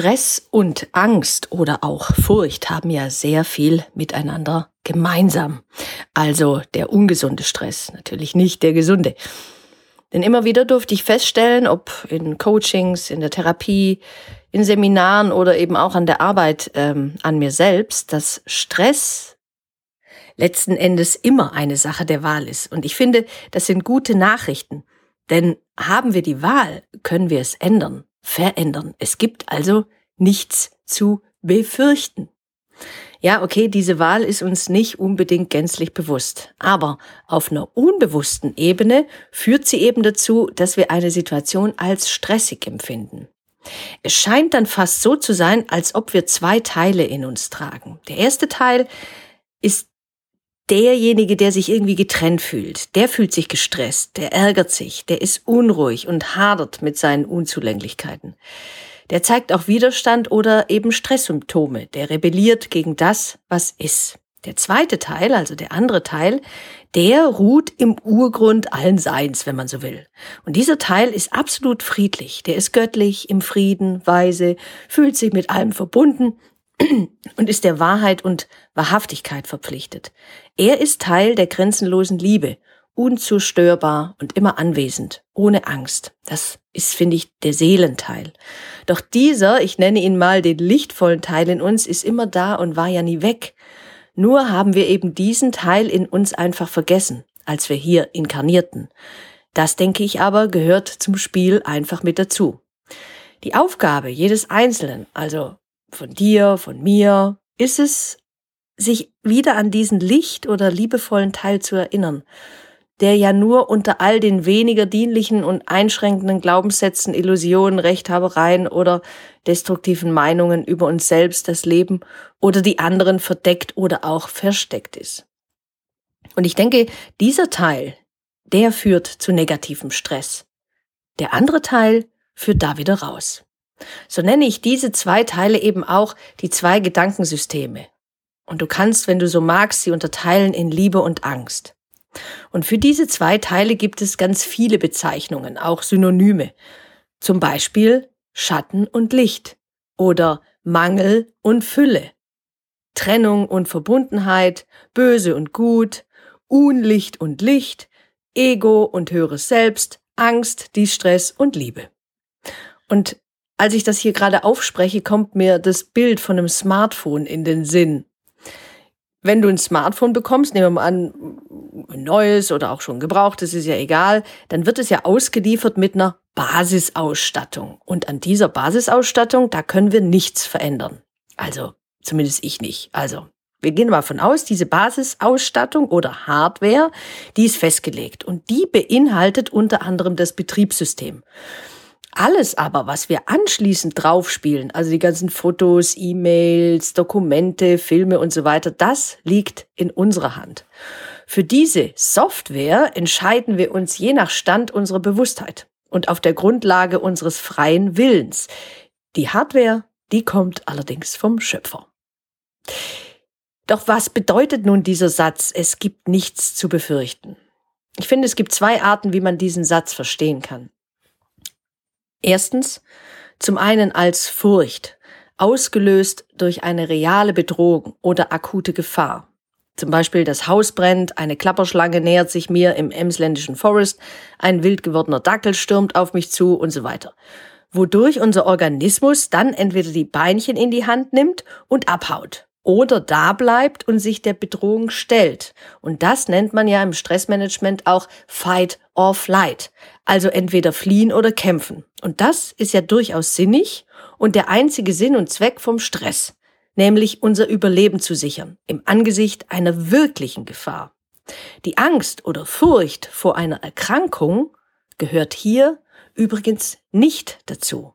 Stress und Angst oder auch Furcht haben ja sehr viel miteinander gemeinsam. Also der ungesunde Stress, natürlich nicht der gesunde. Denn immer wieder durfte ich feststellen, ob in Coachings, in der Therapie, in Seminaren oder eben auch an der Arbeit ähm, an mir selbst, dass Stress letzten Endes immer eine Sache der Wahl ist. Und ich finde, das sind gute Nachrichten. Denn haben wir die Wahl, können wir es ändern verändern. Es gibt also nichts zu befürchten. Ja, okay, diese Wahl ist uns nicht unbedingt gänzlich bewusst, aber auf einer unbewussten Ebene führt sie eben dazu, dass wir eine Situation als stressig empfinden. Es scheint dann fast so zu sein, als ob wir zwei Teile in uns tragen. Der erste Teil ist derjenige, der sich irgendwie getrennt fühlt, der fühlt sich gestresst, der ärgert sich, der ist unruhig und hadert mit seinen Unzulänglichkeiten. Der zeigt auch Widerstand oder eben Stresssymptome, der rebelliert gegen das, was ist. Der zweite Teil, also der andere Teil, der ruht im Urgrund allen Seins, wenn man so will. Und dieser Teil ist absolut friedlich, der ist göttlich, im Frieden, weise, fühlt sich mit allem verbunden und ist der Wahrheit und Wahrhaftigkeit verpflichtet. Er ist Teil der grenzenlosen Liebe, unzerstörbar und immer anwesend, ohne Angst. Das ist, finde ich, der Seelenteil. Doch dieser, ich nenne ihn mal den lichtvollen Teil in uns, ist immer da und war ja nie weg. Nur haben wir eben diesen Teil in uns einfach vergessen, als wir hier inkarnierten. Das, denke ich aber, gehört zum Spiel einfach mit dazu. Die Aufgabe jedes Einzelnen, also von dir, von mir, ist es, sich wieder an diesen Licht oder liebevollen Teil zu erinnern, der ja nur unter all den weniger dienlichen und einschränkenden Glaubenssätzen, Illusionen, Rechthabereien oder destruktiven Meinungen über uns selbst, das Leben oder die anderen verdeckt oder auch versteckt ist. Und ich denke, dieser Teil, der führt zu negativem Stress. Der andere Teil führt da wieder raus. So nenne ich diese zwei Teile eben auch die zwei Gedankensysteme. Und du kannst, wenn du so magst, sie unterteilen in Liebe und Angst. Und für diese zwei Teile gibt es ganz viele Bezeichnungen, auch Synonyme. Zum Beispiel Schatten und Licht oder Mangel und Fülle, Trennung und Verbundenheit, Böse und Gut, Unlicht und Licht, Ego und höheres Selbst, Angst, Distress und Liebe. Und als ich das hier gerade aufspreche, kommt mir das Bild von einem Smartphone in den Sinn. Wenn du ein Smartphone bekommst, nehmen wir mal an, ein neues oder auch schon gebrauchtes, ist ja egal, dann wird es ja ausgeliefert mit einer Basisausstattung. Und an dieser Basisausstattung, da können wir nichts verändern. Also, zumindest ich nicht. Also, wir gehen mal von aus, diese Basisausstattung oder Hardware, die ist festgelegt und die beinhaltet unter anderem das Betriebssystem. Alles aber, was wir anschließend draufspielen, also die ganzen Fotos, E-Mails, Dokumente, Filme und so weiter, das liegt in unserer Hand. Für diese Software entscheiden wir uns je nach Stand unserer Bewusstheit und auf der Grundlage unseres freien Willens. Die Hardware, die kommt allerdings vom Schöpfer. Doch was bedeutet nun dieser Satz, es gibt nichts zu befürchten? Ich finde, es gibt zwei Arten, wie man diesen Satz verstehen kann. Erstens, zum einen als Furcht, ausgelöst durch eine reale Bedrohung oder akute Gefahr. Zum Beispiel das Haus brennt, eine Klapperschlange nähert sich mir im emsländischen Forest, ein wild gewordener Dackel stürmt auf mich zu und so weiter. Wodurch unser Organismus dann entweder die Beinchen in die Hand nimmt und abhaut oder da bleibt und sich der Bedrohung stellt. Und das nennt man ja im Stressmanagement auch Fight or Flight. Also entweder fliehen oder kämpfen. Und das ist ja durchaus sinnig und der einzige Sinn und Zweck vom Stress, nämlich unser Überleben zu sichern im Angesicht einer wirklichen Gefahr. Die Angst oder Furcht vor einer Erkrankung gehört hier übrigens nicht dazu.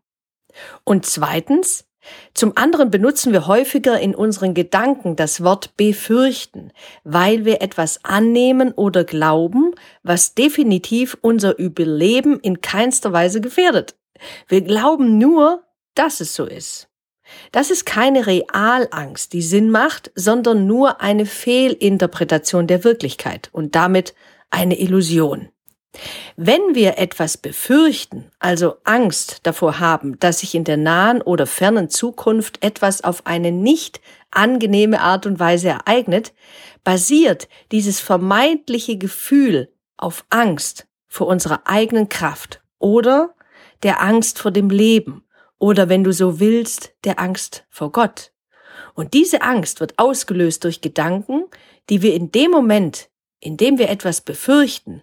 Und zweitens, Zum anderen benutzen wir häufiger in unseren Gedanken das Wort befürchten, weil wir etwas annehmen oder glauben, was definitiv unser Überleben in keinster Weise gefährdet. Wir glauben nur, dass es so ist. Das ist keine Realangst, die Sinn macht, sondern nur eine Fehlinterpretation der Wirklichkeit und damit eine Illusion. Wenn wir etwas befürchten, also Angst davor haben, dass sich in der nahen oder fernen Zukunft etwas auf eine nicht angenehme Art und Weise ereignet, basiert dieses vermeintliche Gefühl auf Angst vor unserer eigenen Kraft oder der Angst vor dem Leben oder wenn du so willst, der Angst vor Gott. Und diese Angst wird ausgelöst durch Gedanken, die wir in dem Moment, in dem wir etwas befürchten,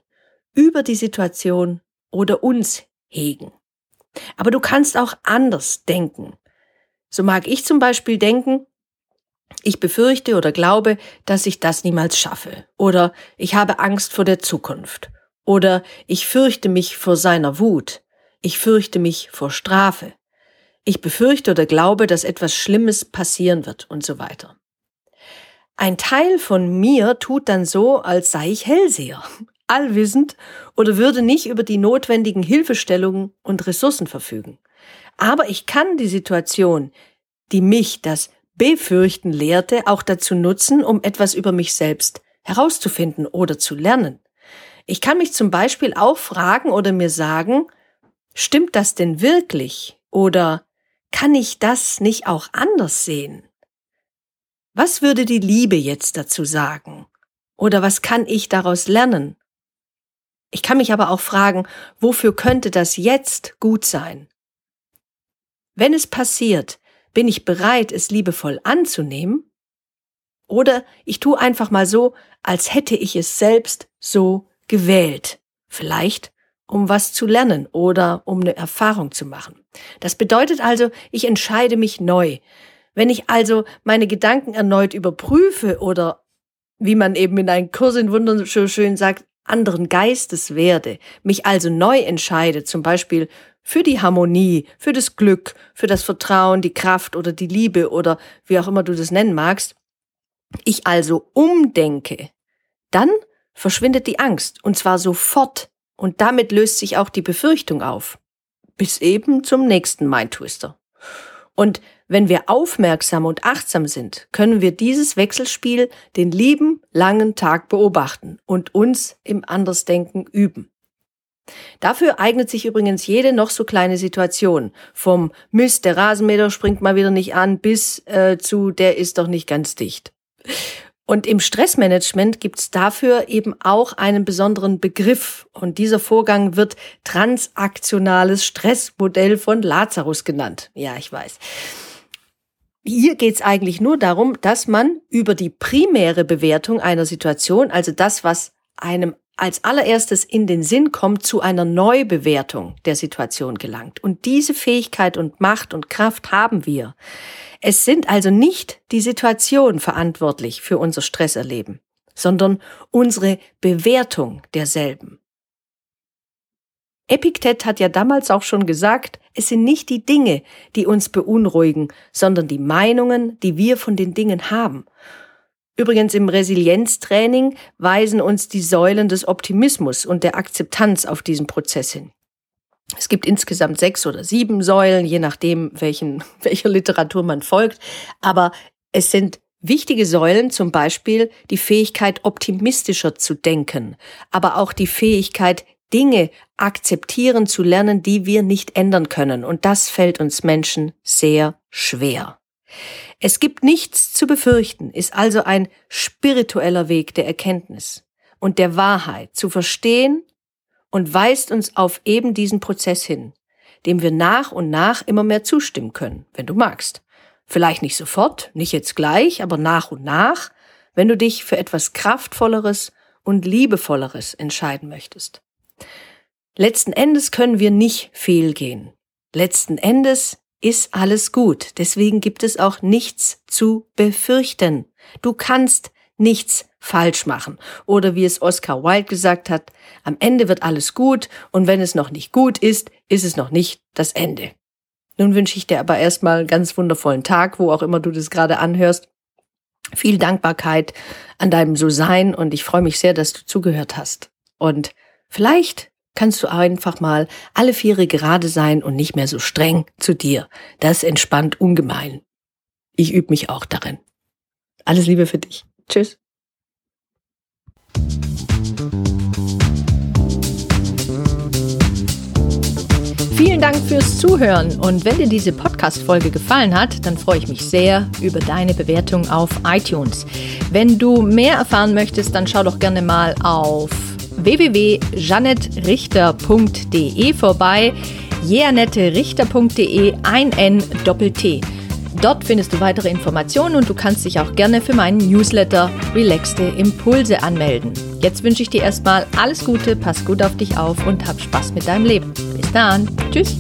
über die Situation oder uns hegen. Aber du kannst auch anders denken. So mag ich zum Beispiel denken, ich befürchte oder glaube, dass ich das niemals schaffe. Oder ich habe Angst vor der Zukunft. Oder ich fürchte mich vor seiner Wut. Ich fürchte mich vor Strafe. Ich befürchte oder glaube, dass etwas Schlimmes passieren wird und so weiter. Ein Teil von mir tut dann so, als sei ich Hellseher allwissend oder würde nicht über die notwendigen Hilfestellungen und Ressourcen verfügen. Aber ich kann die Situation, die mich das Befürchten lehrte, auch dazu nutzen, um etwas über mich selbst herauszufinden oder zu lernen. Ich kann mich zum Beispiel auch fragen oder mir sagen, stimmt das denn wirklich? Oder kann ich das nicht auch anders sehen? Was würde die Liebe jetzt dazu sagen? Oder was kann ich daraus lernen? Ich kann mich aber auch fragen, wofür könnte das jetzt gut sein? Wenn es passiert, bin ich bereit, es liebevoll anzunehmen? Oder ich tue einfach mal so, als hätte ich es selbst so gewählt. Vielleicht, um was zu lernen oder um eine Erfahrung zu machen. Das bedeutet also, ich entscheide mich neu. Wenn ich also meine Gedanken erneut überprüfe oder wie man eben in einem Kurs in Wundern so schön sagt, anderen Geistes werde, mich also neu entscheide, zum Beispiel für die Harmonie, für das Glück, für das Vertrauen, die Kraft oder die Liebe oder wie auch immer du das nennen magst, ich also umdenke, dann verschwindet die Angst und zwar sofort und damit löst sich auch die Befürchtung auf. Bis eben zum nächsten Mindtwister. Und wenn wir aufmerksam und achtsam sind, können wir dieses Wechselspiel den lieben langen Tag beobachten und uns im Andersdenken üben. Dafür eignet sich übrigens jede noch so kleine Situation. Vom Mist, der Rasenmäher springt mal wieder nicht an, bis äh, zu der ist doch nicht ganz dicht. Und im Stressmanagement gibt es dafür eben auch einen besonderen Begriff. Und dieser Vorgang wird transaktionales Stressmodell von Lazarus genannt. Ja, ich weiß. Hier geht es eigentlich nur darum, dass man über die primäre Bewertung einer Situation, also das, was einem als allererstes in den Sinn kommt, zu einer Neubewertung der Situation gelangt. Und diese Fähigkeit und Macht und Kraft haben wir. Es sind also nicht die Situationen verantwortlich für unser Stresserleben, sondern unsere Bewertung derselben. Epiktet hat ja damals auch schon gesagt, es sind nicht die Dinge, die uns beunruhigen, sondern die Meinungen, die wir von den Dingen haben. Übrigens im Resilienztraining weisen uns die Säulen des Optimismus und der Akzeptanz auf diesen Prozess hin. Es gibt insgesamt sechs oder sieben Säulen, je nachdem, welchen, welcher Literatur man folgt. Aber es sind wichtige Säulen, zum Beispiel die Fähigkeit, optimistischer zu denken, aber auch die Fähigkeit, Dinge akzeptieren zu lernen, die wir nicht ändern können. Und das fällt uns Menschen sehr schwer. Es gibt nichts zu befürchten, ist also ein spiritueller Weg der Erkenntnis und der Wahrheit zu verstehen und weist uns auf eben diesen Prozess hin, dem wir nach und nach immer mehr zustimmen können, wenn du magst. Vielleicht nicht sofort, nicht jetzt gleich, aber nach und nach, wenn du dich für etwas Kraftvolleres und Liebevolleres entscheiden möchtest. Letzten Endes können wir nicht fehlgehen. Letzten Endes ist alles gut. Deswegen gibt es auch nichts zu befürchten. Du kannst nichts falsch machen. Oder wie es Oscar Wilde gesagt hat, am Ende wird alles gut und wenn es noch nicht gut ist, ist es noch nicht das Ende. Nun wünsche ich dir aber erstmal einen ganz wundervollen Tag, wo auch immer du das gerade anhörst. Viel Dankbarkeit an deinem So-Sein und ich freue mich sehr, dass du zugehört hast. Und vielleicht kannst du einfach mal alle Viere gerade sein und nicht mehr so streng zu dir. Das entspannt ungemein. Ich übe mich auch darin. Alles Liebe für dich. Tschüss. Vielen Dank fürs Zuhören und wenn dir diese Podcast-Folge gefallen hat, dann freue ich mich sehr über deine Bewertung auf iTunes. Wenn du mehr erfahren möchtest, dann schau doch gerne mal auf www.janettrichter.de vorbei. jeanetterichter.de ein N Doppel T. Dort findest du weitere Informationen und du kannst dich auch gerne für meinen Newsletter Relaxte Impulse anmelden. Jetzt wünsche ich dir erstmal alles Gute, pass gut auf dich auf und hab Spaß mit deinem Leben. Bis dann. Tschüss.